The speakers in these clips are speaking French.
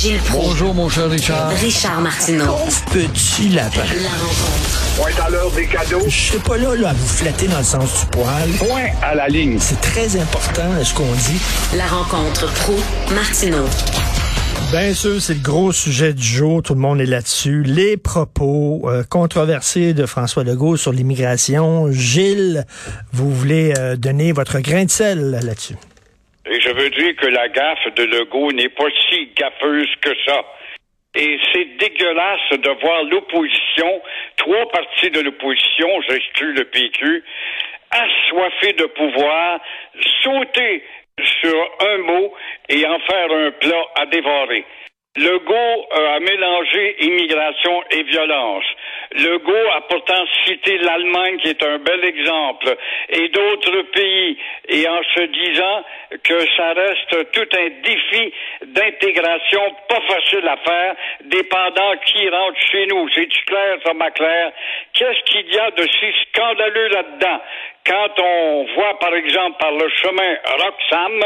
Gilles Proulx. Bonjour, mon cher Richard. Richard Martineau. Petit lapin. La rencontre. Point à l'heure des cadeaux. Je suis pas là, là à vous flatter dans le sens du poil. Point à la ligne. C'est très important ce qu'on dit. La rencontre pro martineau Bien sûr, c'est le gros sujet du jour. Tout le monde est là-dessus. Les propos euh, controversés de François Legault sur l'immigration. Gilles, vous voulez euh, donner votre grain de sel là-dessus? Et je veux dire que la gaffe de Legault n'est pas si gaffeuse que ça. Et c'est dégueulasse de voir l'opposition, trois partis de l'opposition, j'exclus le PQ, assoiffés de pouvoir, sauter sur un mot et en faire un plat à dévorer. Legault a mélangé immigration et violence. Legault a pourtant cité l'Allemagne qui est un bel exemple et d'autres pays et en se disant que ça reste tout un défi d'intégration pas facile à faire dépendant qui rentre chez nous. C'est-tu clair, ça, ma claire? Qu'est-ce qu'il y a de si scandaleux là-dedans? Quand on voit, par exemple, par le chemin Roxham,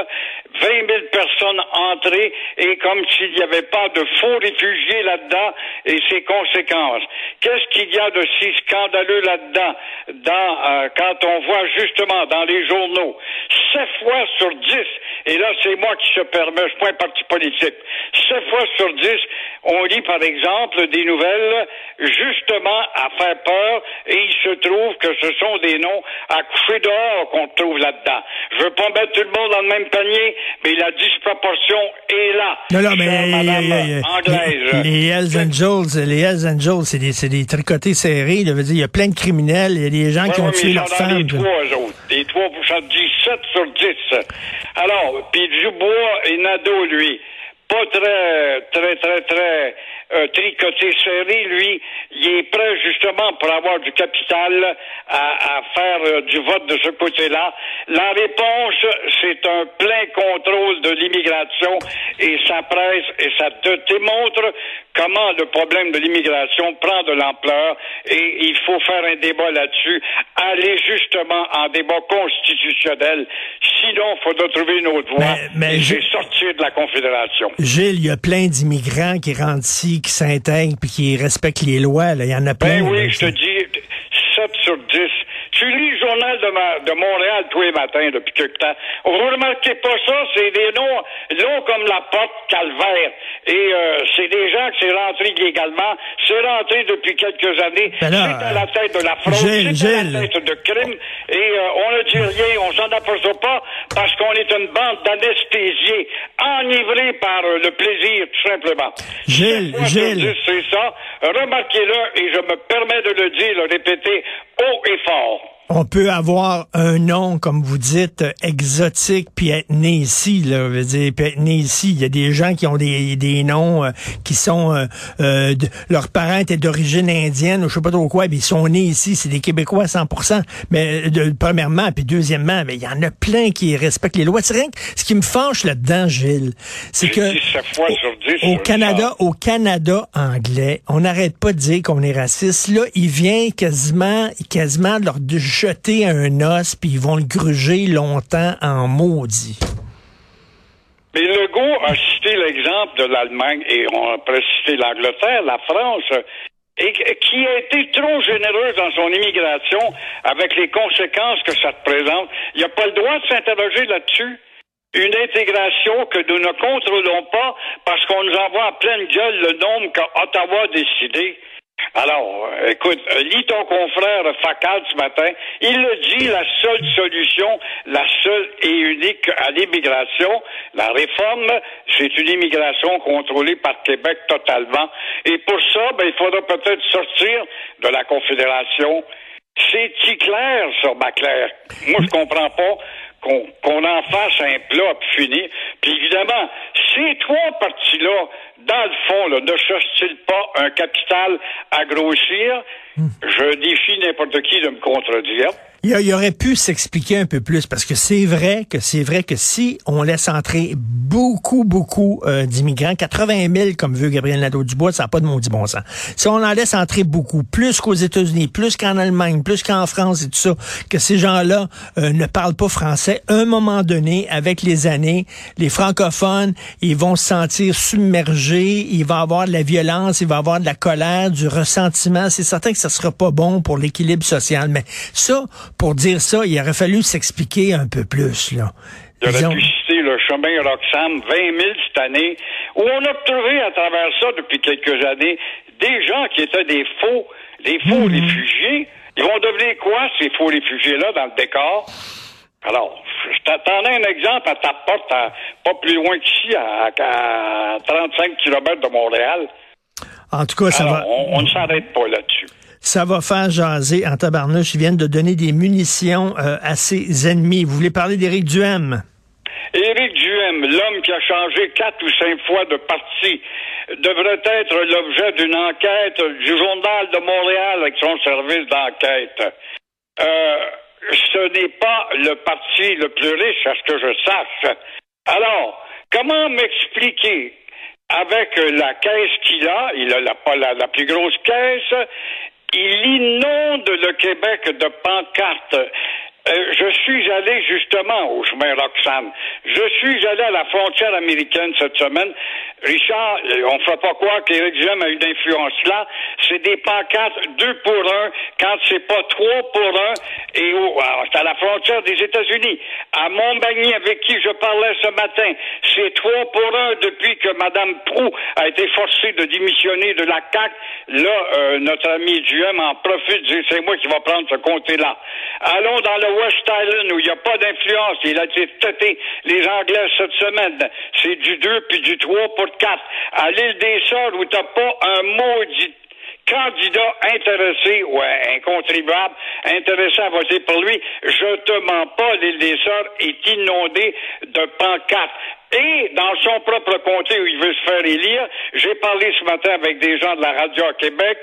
20 000 personnes entrées et comme s'il n'y avait pas de faux réfugiés là-dedans et ses conséquences. Qu'est-ce qu'il y a de si scandaleux là-dedans dans, euh, quand on voit justement dans les journaux, 7 fois sur 10, et là c'est moi qui se permets, je suis pas un parti politique, 7 fois sur 10, on lit par exemple des nouvelles justement à faire peur et il se trouve que ce sont des noms à coucher dehors qu'on trouve là-dedans. Je veux pas mettre tout le monde dans le même panier, mais la disproportion est là. Non, non, mais Madame anglaise. les, les Hells Angels, les Hells Angels, c'est des, c'est des tricotés serrés. Là, veut dire, il y a plein de criminels, il y a des gens qui ont tué leurs femmes. Les trois, eux autres. Les trois, vous en dites 7 sur 10. Alors, puis Dubois et Nadeau, lui, pas très, très, très, très euh, tricoté serré, lui, il est prêt justement pour avoir du capital à, à faire euh, du vote de ce côté-là. La réponse, c'est un plein contrôle de l'immigration et ça presse et ça te démontre comment le problème de l'immigration prend de l'ampleur et il faut faire un débat là-dessus, aller justement en débat constitutionnel. Sinon, il faudra trouver une autre voie Mais- mais et je- sortir de la Confédération. Gilles, il y a plein d'immigrants qui rentrent ici, qui s'intègrent, puis qui respectent les lois. Là. Il y en a plein. Ben là, oui, je te dis 7 sur 10. Tu lis le journal de, ma- de Montréal tous les matins depuis quelque temps. Vous remarquez pas ça? C'est des noms longs comme la porte calvaire. Et euh, c'est des gens qui sont rentrés illégalement. C'est rentré depuis quelques années. Ben là, c'est à la tête de la fraude. Gilles, c'est à la tête de crime. Et euh, on ne dit rien. On s'en aperçoit pas parce qu'on est une bande d'anesthésiés enivrés par euh, le plaisir, tout simplement. Gilles, fois Gilles. c'est ça. Remarquez-le et je me permets de le dire, le répéter haut et fort. On peut avoir un nom, comme vous dites, exotique, puis être né ici. Là, veut dire, puis être né ici. Il y a des gens qui ont des, des noms euh, qui sont... euh, euh, de- leurs parents étaient d'origine indienne, ou je sais pas trop quoi, puis ils sont nés ici. C'est des Québécois à 100% Mais euh, de, premièrement, puis deuxièmement, mais il y en a plein qui respectent les lois. C'est rien que ce qui me fâche là-dedans, Gilles, c'est que... fois au- sur. Canada, au Canada anglais, on n'arrête pas de dire qu'on est raciste. Là, il vient quasiment, quasiment leur de jeter un os, puis ils vont le gruger longtemps en maudit. Mais Legault a cité l'exemple de l'Allemagne et on pourrait citer l'Angleterre, la France, et qui a été trop généreuse dans son immigration avec les conséquences que ça représente. Il n'y a pas le droit de s'interroger là-dessus. Une intégration que nous ne contrôlons pas parce qu'on nous envoie en pleine gueule le nombre qu'Ottawa a décidé. Alors, écoute, euh, lis ton confrère Facal ce matin. Il le dit, la seule solution, la seule et unique à l'immigration, la réforme, c'est une immigration contrôlée par Québec totalement. Et pour ça, ben, il faudra peut-être sortir de la Confédération. C'est-il clair, ça, Baclair? Moi, je comprends pas qu'on en fasse un plat fini. Puis évidemment, ces trois parties-là, dans le fond, là, ne cherchent-ils pas un capital à grossir? Je défie n'importe qui de me contredire. Il, il aurait pu s'expliquer un peu plus parce que c'est vrai que c'est vrai que si on laisse entrer beaucoup, beaucoup euh, d'immigrants, 80 000 comme veut Gabriel Nadeau-Dubois, ça n'a pas de maudit bon sens. Si on en laisse entrer beaucoup, plus qu'aux États-Unis, plus qu'en Allemagne, plus qu'en France et tout ça, que ces gens-là euh, ne parlent pas français, un moment donné, avec les années, les francophones, ils vont se sentir submergés il va avoir de la violence, il va avoir de la colère, du ressentiment. C'est certain que ça sera pas bon pour l'équilibre social. Mais ça, pour dire ça, il aurait fallu s'expliquer un peu plus, là. Il aurait pu citer le chemin Roxham, 20 000 cette année, où on a trouvé à travers ça depuis quelques années des gens qui étaient des faux, des faux Mhm. réfugiés. Ils vont devenir quoi, ces faux réfugiés-là, dans le décor? Alors, je t'attendais un exemple à ta porte, à- pas plus loin qu'ici, à, à 35 km de Montréal. En tout cas, ça Alors, va. on, on ne s'arrête pas là-dessus. Ça va faire jaser en tabarnouche. Ils viennent de donner des munitions euh, à ses ennemis. Vous voulez parler d'Éric Duhem? Éric Duhem, l'homme qui a changé quatre ou cinq fois de parti, devrait être l'objet d'une enquête du Journal de Montréal avec son service d'enquête. Euh, ce n'est pas le parti le plus riche, à ce que je sache. Alors, comment m'expliquer avec la caisse qu'il a, il a la, la plus grosse caisse, il inonde le Québec de pancartes. Euh, je suis allé justement au chemin Roxham. Je suis allé à la frontière américaine cette semaine. Richard, euh, on ne fait pas croire qu'Éric Duhem a une influence là. C'est des pancartes deux pour un, quand c'est pas trois pour un. Et c'est à la frontière des États-Unis. À Montmagny, avec qui je parlais ce matin, c'est trois pour un depuis que Mme Prou a été forcée de démissionner de la CAC. Là, euh, notre ami Duhem en profite, c'est moi qui va prendre ce comté-là. Allons dans le West Island où il n'y a pas d'influence. Il a été têté les Anglais cette semaine. C'est du 2 puis du 3 pour 4. À l'île des Sœurs où t'as pas un maudit candidat intéressé ou un contribuable intéressé à voter pour lui, je te mens pas, l'île des Sœurs est inondée de pancartes. Et dans son propre comté où il veut se faire élire, j'ai parlé ce matin avec des gens de la radio à Québec,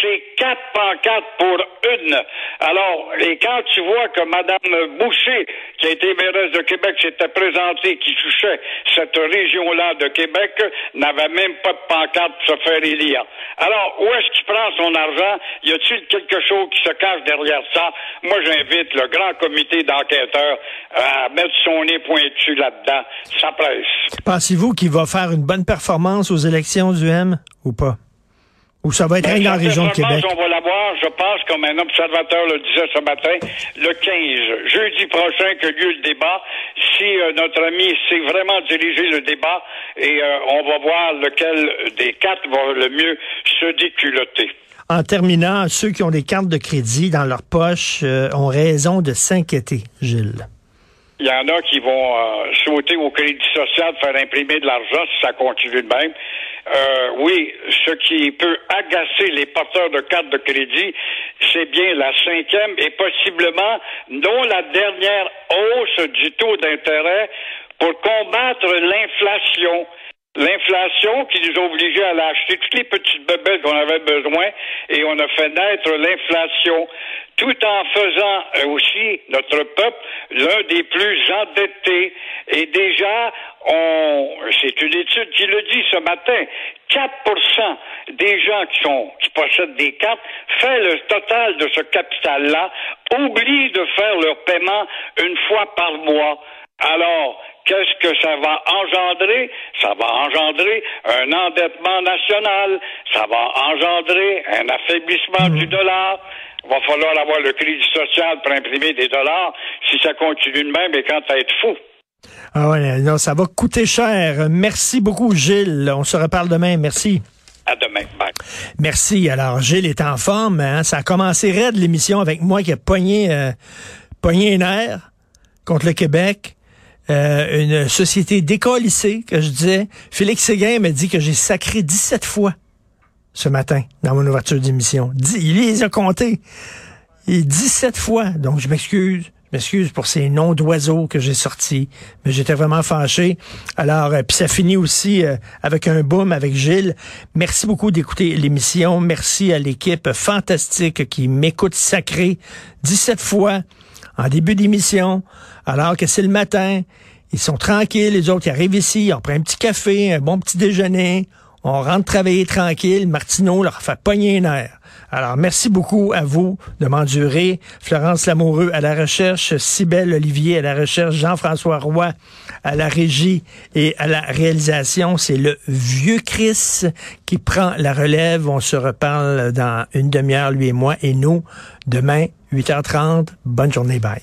c'est quatre pancartes pour une. Alors, et quand tu vois que Mme Boucher, qui a été mairesse de Québec, s'était présentée, qui touchait cette région-là de Québec, n'avait même pas de pancarte pour se faire élire. Alors, où est-ce qu'il prend son argent? Y a-t-il quelque chose qui se cache derrière ça? Moi, j'invite le grand comité d'enquêteurs à mettre son nez pointu là-dedans. Ça presse. Pensez-vous qu'il va faire une bonne performance aux élections du M ou pas? Ou ça va être rien dans la région de Québec? On va l'avoir, je pense, comme un observateur le disait ce matin, le 15, jeudi prochain que lieu le débat. Si euh, notre ami sait vraiment diriger le débat, et euh, on va voir lequel des quatre va le mieux se déculotter. En terminant, ceux qui ont des cartes de crédit dans leur poche euh, ont raison de s'inquiéter, Gilles. Il y en a qui vont euh, sauter au crédit social, faire imprimer de l'argent si ça continue de même. Euh, oui, ce qui peut agacer les porteurs de cartes de crédit, c'est bien la cinquième et possiblement non la dernière hausse du taux d'intérêt pour combattre l'inflation. L'inflation qui nous a obligés à l'acheter toutes les petites bebelles qu'on avait besoin et on a fait naître l'inflation tout en faisant euh, aussi notre peuple l'un des plus endettés. Et déjà, on, c'est une étude qui le dit ce matin, 4% des gens qui sont, qui possèdent des cartes fait le total de ce capital-là, oublient de faire leur paiement une fois par mois. Alors, qu'est-ce que ça va engendrer? Ça va engendrer un endettement national, ça va engendrer un affaiblissement du dollar. Il va falloir avoir le crédit social pour imprimer des dollars si ça continue de même et quand à être fou? Ah ouais, non, ça va coûter cher. Merci beaucoup, Gilles. On se reparle demain. Merci. À demain. Bye. Merci. Alors, Gilles est en forme. Hein? Ça a commencé raide l'émission avec moi qui a pogné, euh, pogné un air contre le Québec. Euh, une société décollissée, que je disais. Félix Séguin m'a dit que j'ai sacré 17 fois ce matin dans mon ouverture d'émission. Il les a comptés. Et 17 fois. Donc, je m'excuse. Je m'excuse pour ces noms d'oiseaux que j'ai sortis, mais j'étais vraiment fâché. Alors, euh, puis ça finit aussi euh, avec un boom avec Gilles. Merci beaucoup d'écouter l'émission. Merci à l'équipe fantastique qui m'écoute sacré 17 fois en début d'émission, alors que c'est le matin. Ils sont tranquilles, les autres, ils arrivent ici, on prend un petit café, un bon petit déjeuner. On rentre travailler tranquille. Martineau leur fait pogner les nerfs. Alors, merci beaucoup à vous de m'endurer. Florence Lamoureux à la recherche, Cybelle Olivier à la recherche, Jean-François Roy à la régie et à la réalisation. C'est le vieux Chris qui prend la relève. On se reparle dans une demi-heure, lui et moi, et nous, demain, 8h30. Bonne journée, bye.